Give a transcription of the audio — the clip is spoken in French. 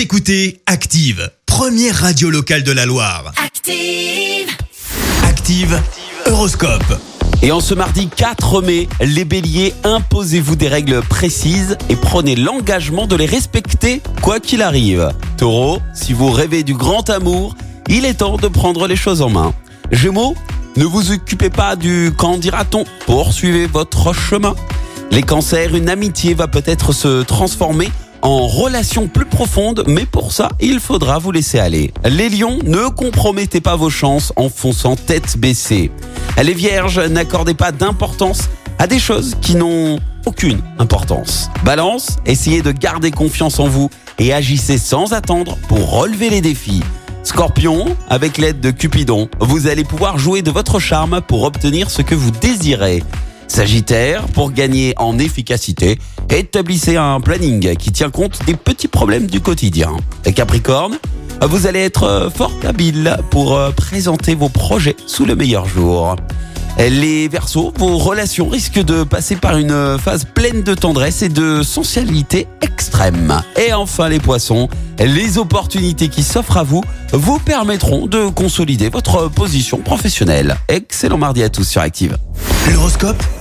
Vous écoutez Active, première radio locale de la Loire. Active. Active, Horoscope. Et en ce mardi 4 mai, les béliers, imposez-vous des règles précises et prenez l'engagement de les respecter quoi qu'il arrive. Taureau, si vous rêvez du grand amour, il est temps de prendre les choses en main. Gémeaux, ne vous occupez pas du quand dira-t-on, poursuivez votre chemin. Les cancers, une amitié va peut-être se transformer en relation plus profonde, mais pour ça, il faudra vous laisser aller. Les lions, ne compromettez pas vos chances en fonçant tête baissée. Les vierges, n'accordez pas d'importance à des choses qui n'ont aucune importance. Balance, essayez de garder confiance en vous et agissez sans attendre pour relever les défis. Scorpion, avec l'aide de Cupidon, vous allez pouvoir jouer de votre charme pour obtenir ce que vous désirez. Sagittaire, pour gagner en efficacité, établissez un planning qui tient compte des petits problèmes du quotidien. Capricorne, vous allez être fort habile pour euh, présenter vos projets sous le meilleur jour. Les Verseaux, vos relations risquent de passer par une phase pleine de tendresse et de sensualité extrême. Et enfin les Poissons, les opportunités qui s'offrent à vous vous permettront de consolider votre position professionnelle. Excellent mardi à tous sur Active. L'horoscope?